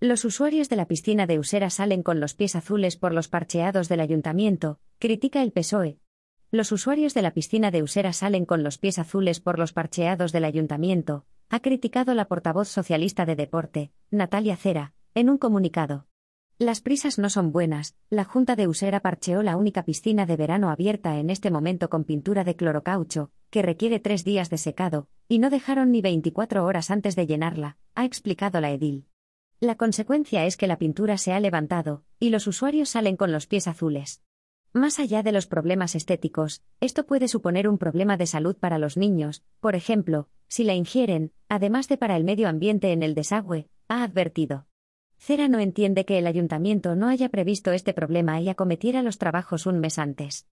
Los usuarios de la piscina de Usera salen con los pies azules por los parcheados del ayuntamiento, critica el PSOE. Los usuarios de la piscina de Usera salen con los pies azules por los parcheados del ayuntamiento, ha criticado la portavoz socialista de deporte, Natalia Cera, en un comunicado. Las prisas no son buenas, la Junta de Usera parcheó la única piscina de verano abierta en este momento con pintura de clorocaucho, que requiere tres días de secado, y no dejaron ni 24 horas antes de llenarla, ha explicado la edil. La consecuencia es que la pintura se ha levantado, y los usuarios salen con los pies azules. Más allá de los problemas estéticos, esto puede suponer un problema de salud para los niños, por ejemplo, si la ingieren, además de para el medio ambiente en el desagüe, ha advertido. Cera no entiende que el ayuntamiento no haya previsto este problema y acometiera los trabajos un mes antes.